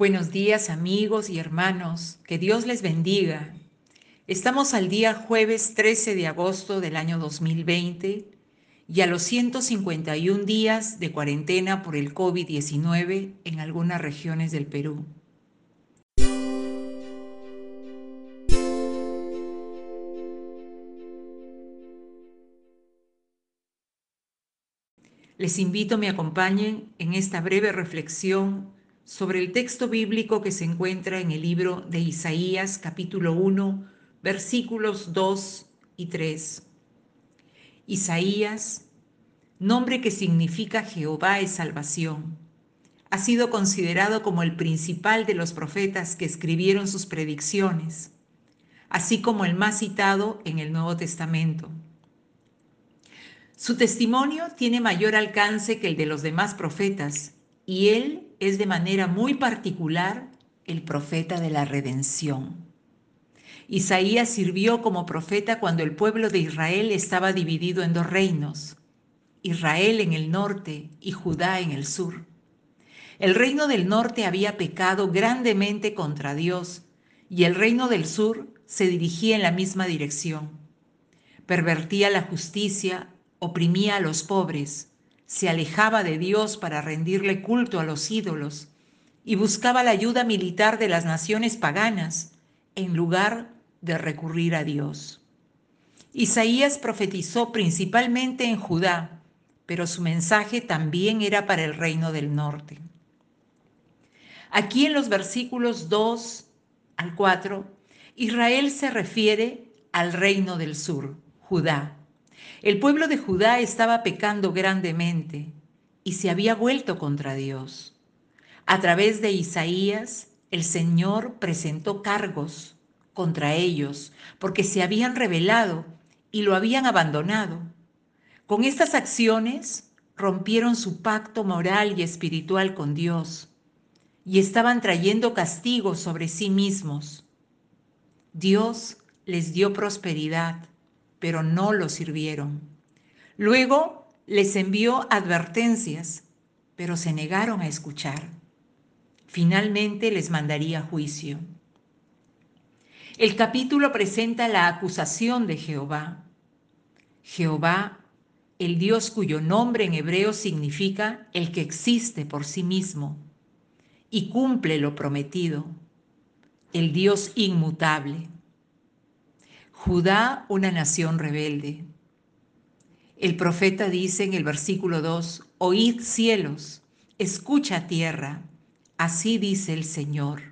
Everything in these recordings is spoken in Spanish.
Buenos días amigos y hermanos, que Dios les bendiga. Estamos al día jueves 13 de agosto del año 2020 y a los 151 días de cuarentena por el COVID-19 en algunas regiones del Perú. Les invito a me acompañen en esta breve reflexión sobre el texto bíblico que se encuentra en el libro de Isaías capítulo 1 versículos 2 y 3. Isaías, nombre que significa Jehová es salvación, ha sido considerado como el principal de los profetas que escribieron sus predicciones, así como el más citado en el Nuevo Testamento. Su testimonio tiene mayor alcance que el de los demás profetas y él es de manera muy particular el profeta de la redención. Isaías sirvió como profeta cuando el pueblo de Israel estaba dividido en dos reinos, Israel en el norte y Judá en el sur. El reino del norte había pecado grandemente contra Dios y el reino del sur se dirigía en la misma dirección. Pervertía la justicia, oprimía a los pobres, se alejaba de Dios para rendirle culto a los ídolos y buscaba la ayuda militar de las naciones paganas en lugar de recurrir a Dios. Isaías profetizó principalmente en Judá, pero su mensaje también era para el reino del norte. Aquí en los versículos 2 al 4, Israel se refiere al reino del sur, Judá, el pueblo de Judá estaba pecando grandemente y se había vuelto contra Dios. A través de Isaías, el Señor presentó cargos contra ellos porque se habían rebelado y lo habían abandonado. Con estas acciones rompieron su pacto moral y espiritual con Dios y estaban trayendo castigo sobre sí mismos. Dios les dio prosperidad pero no lo sirvieron. Luego les envió advertencias, pero se negaron a escuchar. Finalmente les mandaría juicio. El capítulo presenta la acusación de Jehová. Jehová, el Dios cuyo nombre en hebreo significa el que existe por sí mismo y cumple lo prometido, el Dios inmutable. Judá, una nación rebelde. El profeta dice en el versículo 2, Oíd cielos, escucha tierra, así dice el Señor.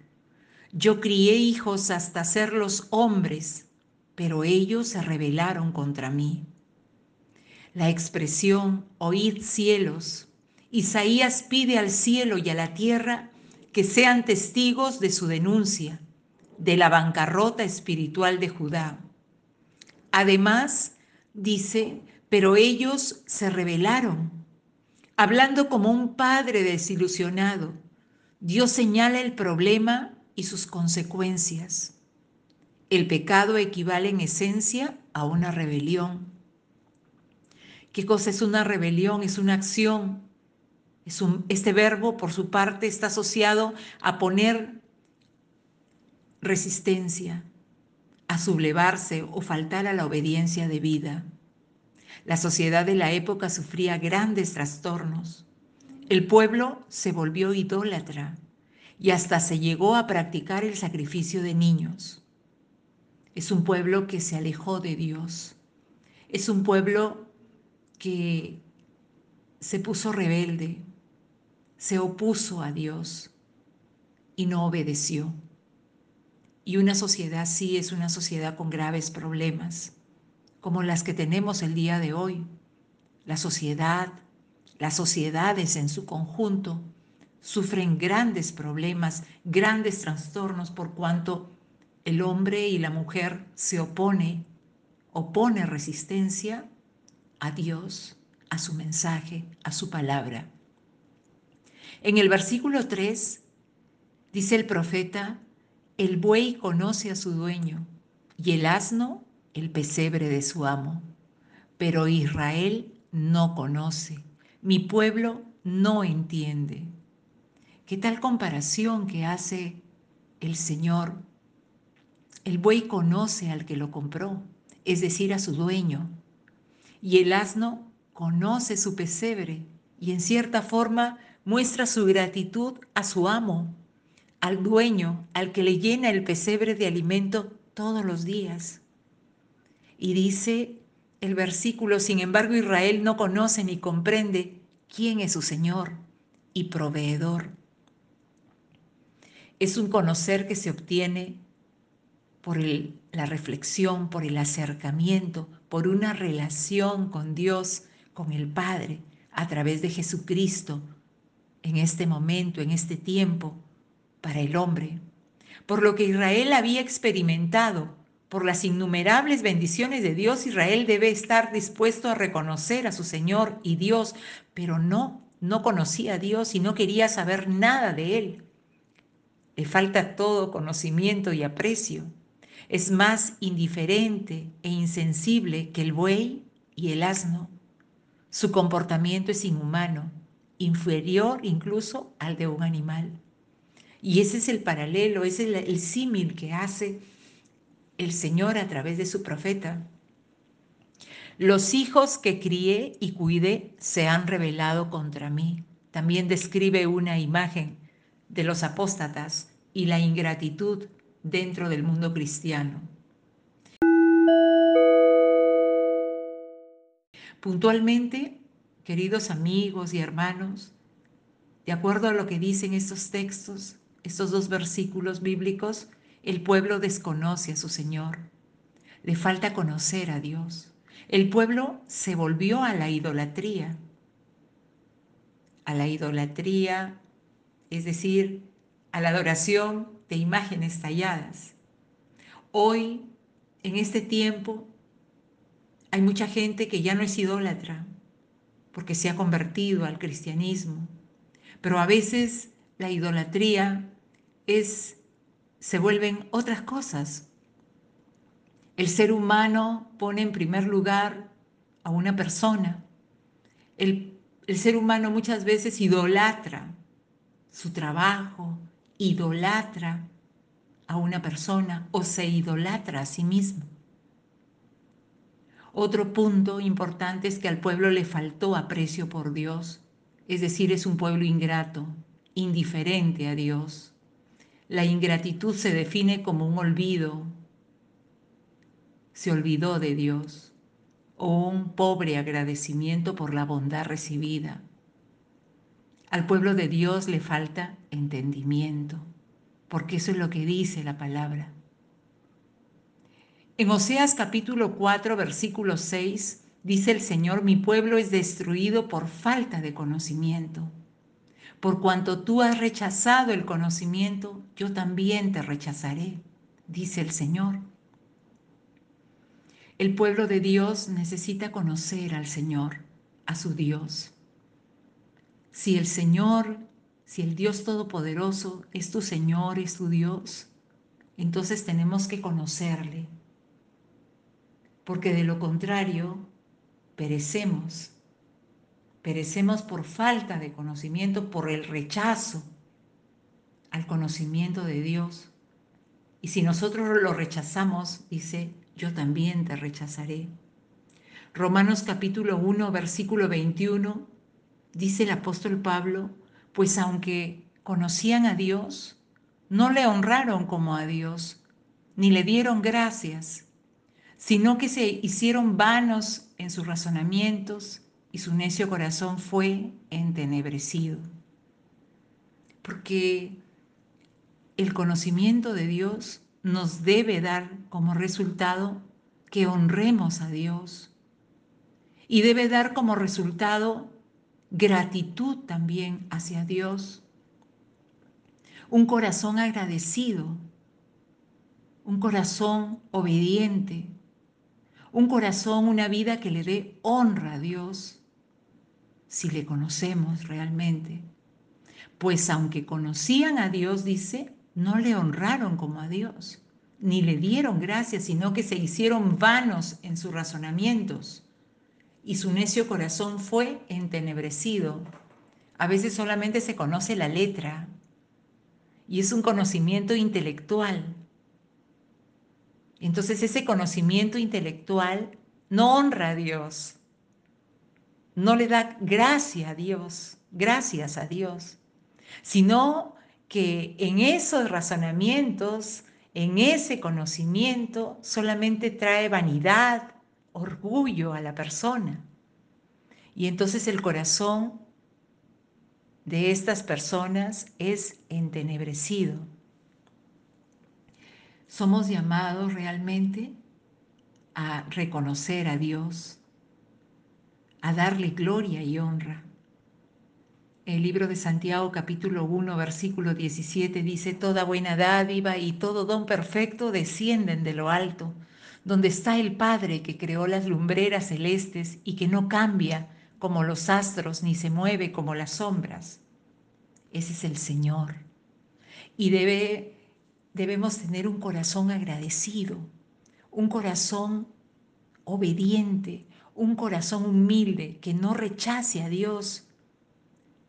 Yo crié hijos hasta serlos hombres, pero ellos se rebelaron contra mí. La expresión oíd cielos, Isaías pide al cielo y a la tierra que sean testigos de su denuncia, de la bancarrota espiritual de Judá. Además, dice, pero ellos se rebelaron. Hablando como un padre desilusionado, Dios señala el problema y sus consecuencias. El pecado equivale en esencia a una rebelión. ¿Qué cosa es una rebelión? Es una acción. Este verbo, por su parte, está asociado a poner resistencia, a sublevarse o faltar a la obediencia debida. La sociedad de la época sufría grandes trastornos. El pueblo se volvió idólatra y hasta se llegó a practicar el sacrificio de niños. Es un pueblo que se alejó de Dios. Es un pueblo que se puso rebelde, se opuso a Dios y no obedeció. Y una sociedad sí es una sociedad con graves problemas, como las que tenemos el día de hoy. La sociedad, las sociedades en su conjunto sufren grandes problemas, grandes trastornos por cuanto el hombre y la mujer se opone, opone resistencia a Dios, a su mensaje, a su palabra. En el versículo 3 dice el profeta, el buey conoce a su dueño y el asno el pesebre de su amo. Pero Israel no conoce, mi pueblo no entiende. ¿Qué tal comparación que hace el Señor? El buey conoce al que lo compró, es decir, a su dueño, y el asno conoce su pesebre y en cierta forma muestra su gratitud a su amo, al dueño, al que le llena el pesebre de alimento todos los días. Y dice el versículo, sin embargo Israel no conoce ni comprende quién es su Señor y proveedor. Es un conocer que se obtiene por la reflexión, por el acercamiento, por una relación con Dios, con el Padre, a través de Jesucristo, en este momento, en este tiempo, para el hombre. Por lo que Israel había experimentado, por las innumerables bendiciones de Dios, Israel debe estar dispuesto a reconocer a su Señor y Dios, pero no, no conocía a Dios y no quería saber nada de Él. Le falta todo conocimiento y aprecio. Es más indiferente e insensible que el buey y el asno. Su comportamiento es inhumano, inferior incluso al de un animal. Y ese es el paralelo, ese es el, símil que hace el Señor a través de su profeta. Los hijos que crié y cuidé se han rebelado contra mí. También describe una imagen de los apóstatas y la ingratitud dentro del mundo cristiano. Puntualmente, queridos amigos y hermanos, de acuerdo a lo que dicen estos textos, estos dos versículos bíblicos, el pueblo desconoce a su Señor. Le falta conocer a Dios. El pueblo se volvió a la idolatría. A la idolatría, es decir, a la adoración de imágenes talladas. Hoy, en este tiempo, hay mucha gente que ya no es idólatra porque se ha convertido al cristianismo, pero a veces la idolatría es se vuelven otras cosas. El ser humano pone en primer lugar a una persona. El, el ser humano muchas veces idolatra su trabajo, idolatra a una persona o se idolatra a sí mismo. Otro punto importante es que al pueblo le faltó aprecio por Dios, es decir, es un pueblo ingrato, indiferente a Dios. La ingratitud se define como un olvido, se olvidó de Dios, o un pobre agradecimiento por la bondad recibida. Al pueblo de Dios le falta entendimiento, porque eso es lo que dice la palabra. En Oseas capítulo 4, versículo 6, dice el Señor, mi pueblo es destruido por falta de conocimiento. Por cuanto tú has rechazado el conocimiento, yo también te rechazaré, dice el Señor. El pueblo de Dios necesita conocer al Señor, a su Dios. Si el Señor, si el Dios Todopoderoso es tu Señor, es tu Dios, entonces tenemos que conocerle. Porque de lo contrario, perecemos. Perecemos por falta de conocimiento, por el rechazo al conocimiento de Dios. Y si nosotros lo rechazamos, dice, yo también te rechazaré. Romanos capítulo 1, versículo 21 dice el apóstol Pablo, pues aunque conocían a Dios, no le honraron como a Dios, ni le dieron gracias, sino que se hicieron vanos en sus razonamientos y su necio corazón fue entenebrecido. Porque el conocimiento de Dios nos debe dar como resultado que honremos a Dios. Y debe dar como resultado gratitud también hacia Dios, un corazón agradecido, un corazón obediente, un corazón, una vida que le dé honra a Dios, si le conocemos realmente. Pues aunque conocían a Dios, dice, no le honraron como a Dios, ni le dieron gracias, sino que se hicieron vanos en sus razonamientos y su necio corazón fue entenebrecido. A veces solamente se conoce la letra, y es un conocimiento intelectual. Entonces ese conocimiento intelectual no honra a Dios, no le da gracia a Dios, gracias a Dios, sino que en esos razonamientos, en ese conocimiento, solamente trae vanidad, orgullo a la persona. Y entonces el corazón de estas personas es entenebrecido. Somos llamados realmente a reconocer a Dios, a darle gloria y honra. El libro de Santiago capítulo 1 versículo 17 dice, Toda buena dádiva y todo don perfecto descienden de lo alto, donde está el Padre que creó las lumbreras celestes y que no cambia como los astros ni se mueve como las sombras. Ese es el Señor. Y debe debemos tener un corazón agradecido, un corazón obediente, un corazón humilde que no rechace a Dios,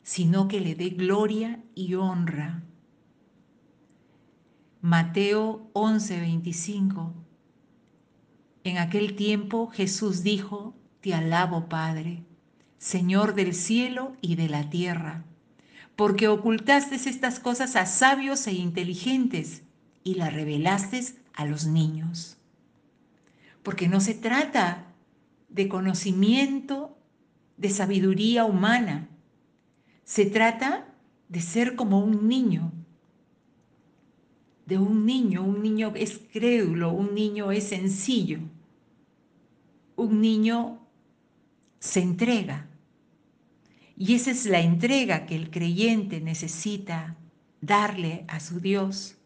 sino que le dé gloria y honra. Mateo 11:25 En aquel tiempo Jesús dijo, Te alabo Padre, Señor del cielo y de la tierra, porque ocultaste estas cosas a sabios e inteligentes y la revelaste a los niños. Porque no se trata de conocimiento, de sabiduría humana. Se trata de ser como un niño, de un niño. Un niño es crédulo, un niño es sencillo, un niño se entrega. Y esa es la entrega que el creyente necesita darle a su Dios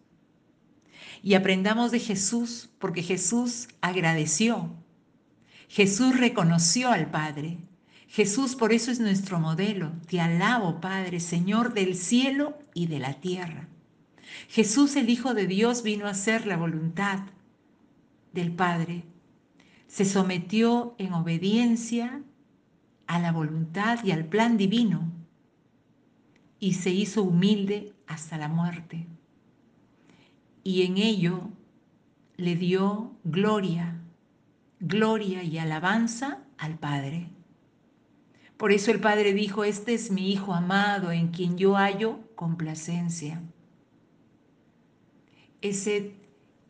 y aprendamos de Jesús porque Jesús agradeció. Jesús reconoció al Padre. Jesús por eso es nuestro modelo. Te alabo, Padre, Señor del cielo y de la tierra. Jesús, el Hijo de Dios, vino a hacer la voluntad del Padre. Se sometió en obediencia a la voluntad y al plan divino y se hizo humilde hasta la muerte y en ello le dio gloria, gloria y alabanza al Padre. Por eso el Padre dijo, este es mi Hijo amado en quien yo hallo complacencia. Ese,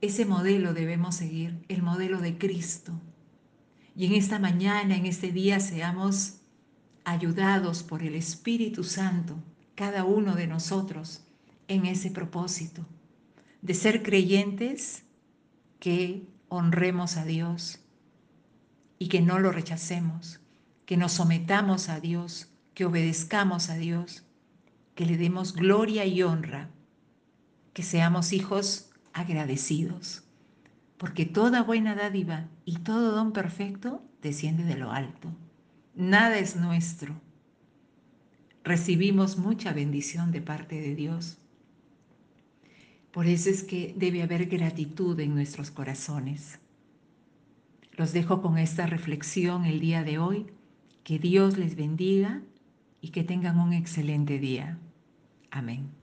ese modelo debemos seguir, el modelo de Cristo. Y en esta mañana, en este día, seamos ayudados por el Espíritu Santo, cada uno de nosotros, en ese propósito de ser creyentes que honremos a Dios y que no lo rechacemos, que nos sometamos a Dios, que obedezcamos a Dios, que le demos gloria y honra, que seamos hijos agradecidos, porque toda buena dádiva y todo don perfecto desciende de lo alto. Nada es nuestro. Recibimos mucha bendición de parte de Dios por eso es que debe haber gratitud en nuestros corazones. Los dejo con esta reflexión el día de hoy. Que Dios les bendiga y que tengan un excelente día. Amén.